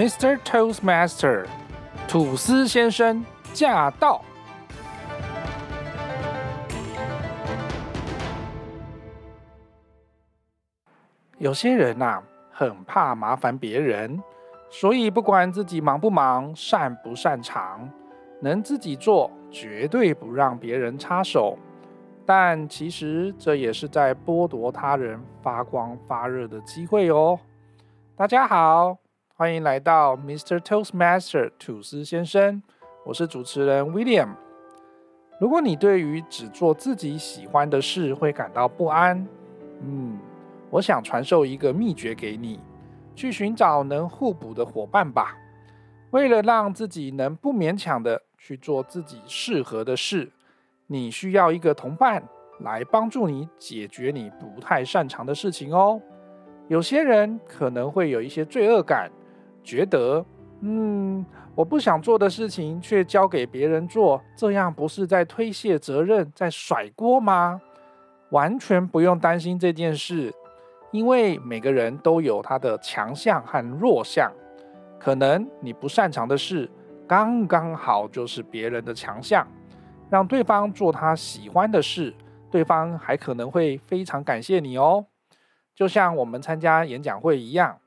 Mr. Toastmaster 吐司先生驾到！有些人呐、很怕麻烦别人，所以不管自己忙不忙、擅不擅长，能自己做，绝对不让别人插手。但其实这也是在剥夺他人发光发热的机会哦。大家好，欢迎来到 Mr. Toastmaster 吐司先生，我是主持人 William。如果你对于只做自己喜欢的事会感到不安，嗯，我想传授一个秘诀给你，去寻找能互补的伙伴吧。为了让自己能不勉强的去做自己适合的事，你需要一个同伴来帮助你解决你不太擅长的事情哦。有些人可能会有一些罪恶感，觉得，嗯，我不想做的事情却交给别人做，这样不是在推卸责任，在甩锅吗？完全不用担心这件事，因为每个人都有他的强项和弱项，可能你不擅长的事，刚刚好就是别人的强项。让对方做他喜欢的事，对方还可能会非常感谢你哦。就像我们参加演讲会一样，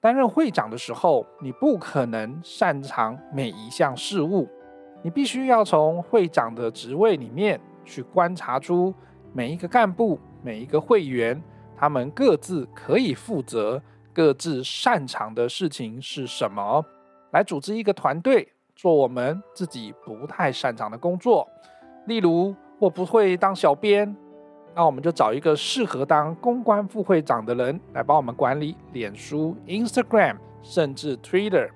担任会长的时候，你不可能擅长每一项事务，你必须要从会长的职位里面去观察出每一个干部、每一个会员，他们各自可以负责、各自擅长的事情是什么，来组织一个团队。做我们自己不太擅长的工作，例如我不会当小编，那我们就找一个适合当公关副会长的人来帮我们管理脸书、Instagram，甚至 Twitter。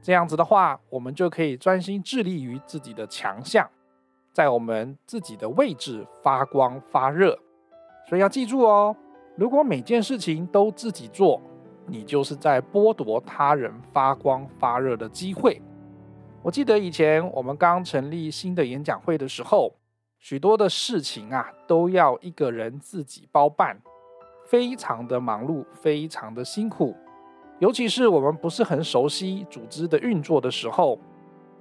这样子的话，我们就可以专心致力于自己的强项，在我们自己的位置发光发热。所以要记住哦，如果每件事情都自己做，你就是在剥夺他人发光发热的机会。我记得以前我们刚成立新的演讲会的时候，许多的事情啊都要一个人自己包办，非常的忙碌，非常的辛苦。尤其是我们不是很熟悉组织的运作的时候，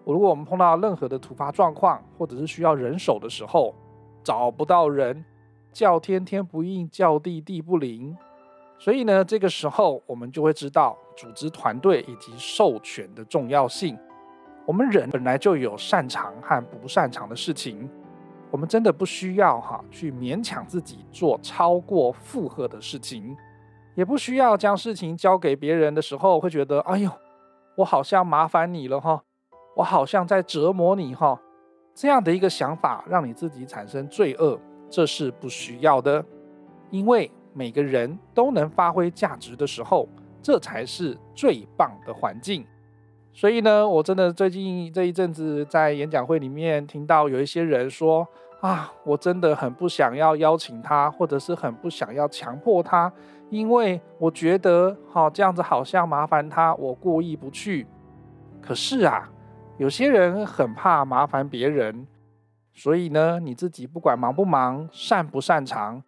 如果我们碰到任何的突发状况，或者是需要人手的时候，找不到人，叫天天不应，叫地地不灵。所以呢，这个时候我们就会知道组织团队以及授权的重要性。我们人本来就有擅长和不擅长的事情，我们真的不需要哈去勉强自己做超过负荷的事情，也不需要将事情交给别人的时候会觉得，哎呦，我好像麻烦你了哈，我好像在折磨你哈，这样的一个想法让你自己产生罪恶，这是不需要的，因为每个人都能发挥价值的时候，这才是最棒的环境。所以呢，我真的最近这一阵子在演讲会里面听到有一些人说啊，我真的很不想要邀请他，或者是很不想要强迫他，因为我觉得好这样子好像麻烦他，我过意不去。可是啊，有些人很怕麻烦别人，所以呢，你自己不管忙不忙、擅不擅长，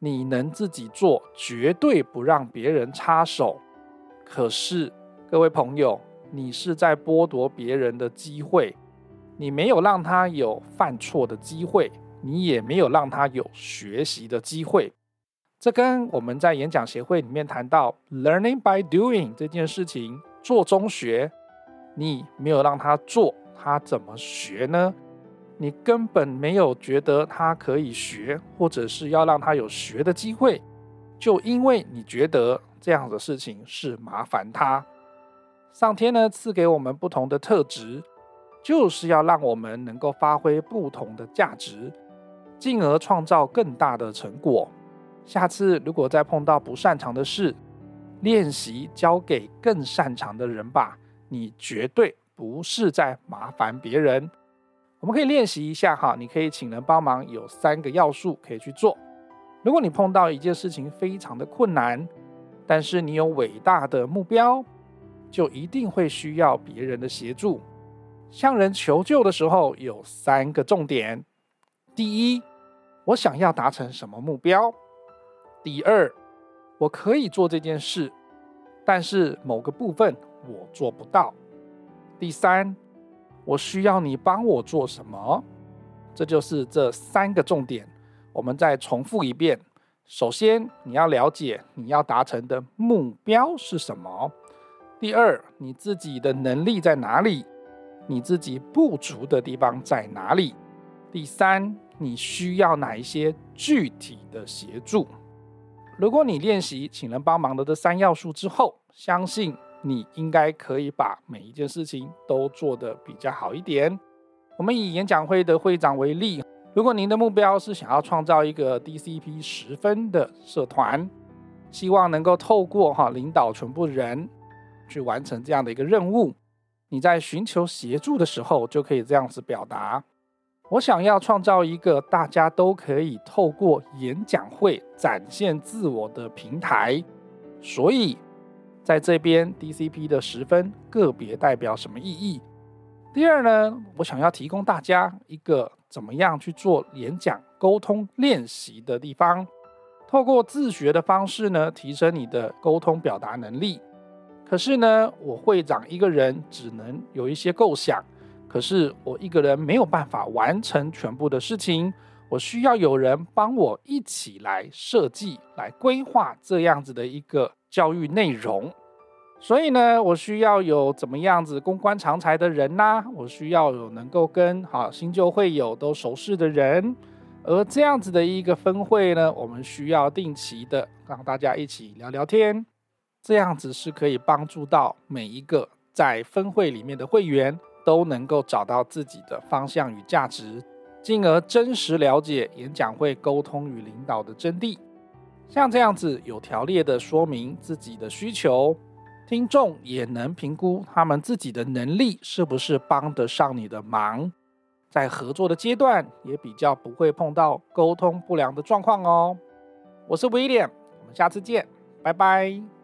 你能自己做，绝对不让别人插手。可是各位朋友。你是在剥夺别人的机会，你没有让他有犯错的机会，你也没有让他有学习的机会。这跟我们在演讲协会里面谈到 “learning by doing” 这件事情，做中学，你没有让他做，他怎么学呢？你根本没有觉得他可以学，或者是要让他有学的机会，就因为你觉得这样的事情是麻烦他。上天呢赐给我们不同的特质，就是要让我们能够发挥不同的价值，进而创造更大的成果。下次如果再碰到不擅长的事，练习交给更擅长的人吧。你绝对不是在麻烦别人。我们可以练习一下哈，你可以请人帮忙，有三个要素可以去做。如果你碰到一件事情非常的困难，但是你有伟大的目标。就一定会需要别人的协助。向人求救的时候，有三个重点：第一，我想要达成什么目标；第二，我可以做这件事，但是某个部分我做不到。第三，我需要你帮我做什么？这就是这三个重点。我们再重复一遍：首先，你要了解你要达成的目标是什么；第二，你自己的能力在哪里？你自己不足的地方在哪里？第三，你需要哪一些具体的协助？如果你练习请人帮忙的这三要素之后，相信你应该可以把每一件事情都做得比较好一点。我们以演讲会的会长为例，如果您的目标是想要创造一个 DCP 十分的社团，希望能够透过哈领导全部人去完成这样的一个任务。你在寻求协助的时候，就可以这样子表达：我想要创造一个大家都可以透过演讲会展现自我的平台。所以，在这边 DCP 的十分个别代表什么意义？第二呢，我想要提供大家一个怎么样去做演讲沟通练习的地方，透过自学的方式呢，提升你的沟通表达能力。可是呢，我会长一个人只能有一些构想，可是我一个人没有办法完成全部的事情，我需要有人帮我一起来设计、来规划这样子的一个教育内容。所以呢，我需要有怎么样子公关常才的人呐，我需要有能够跟好新旧会友都熟识的人，而这样子的一个分会呢，我们需要定期的让大家一起聊聊天。这样子是可以帮助到每一个在分会里面的会员都能够找到自己的方向与价值，进而真实了解演讲会沟通与领导的真谛。像这样子有条列的说明自己的需求，听众也能评估他们自己的能力是不是帮得上你的忙，在合作的阶段也比较不会碰到沟通不良的状况哦。我是威廉，我们下次见，拜拜。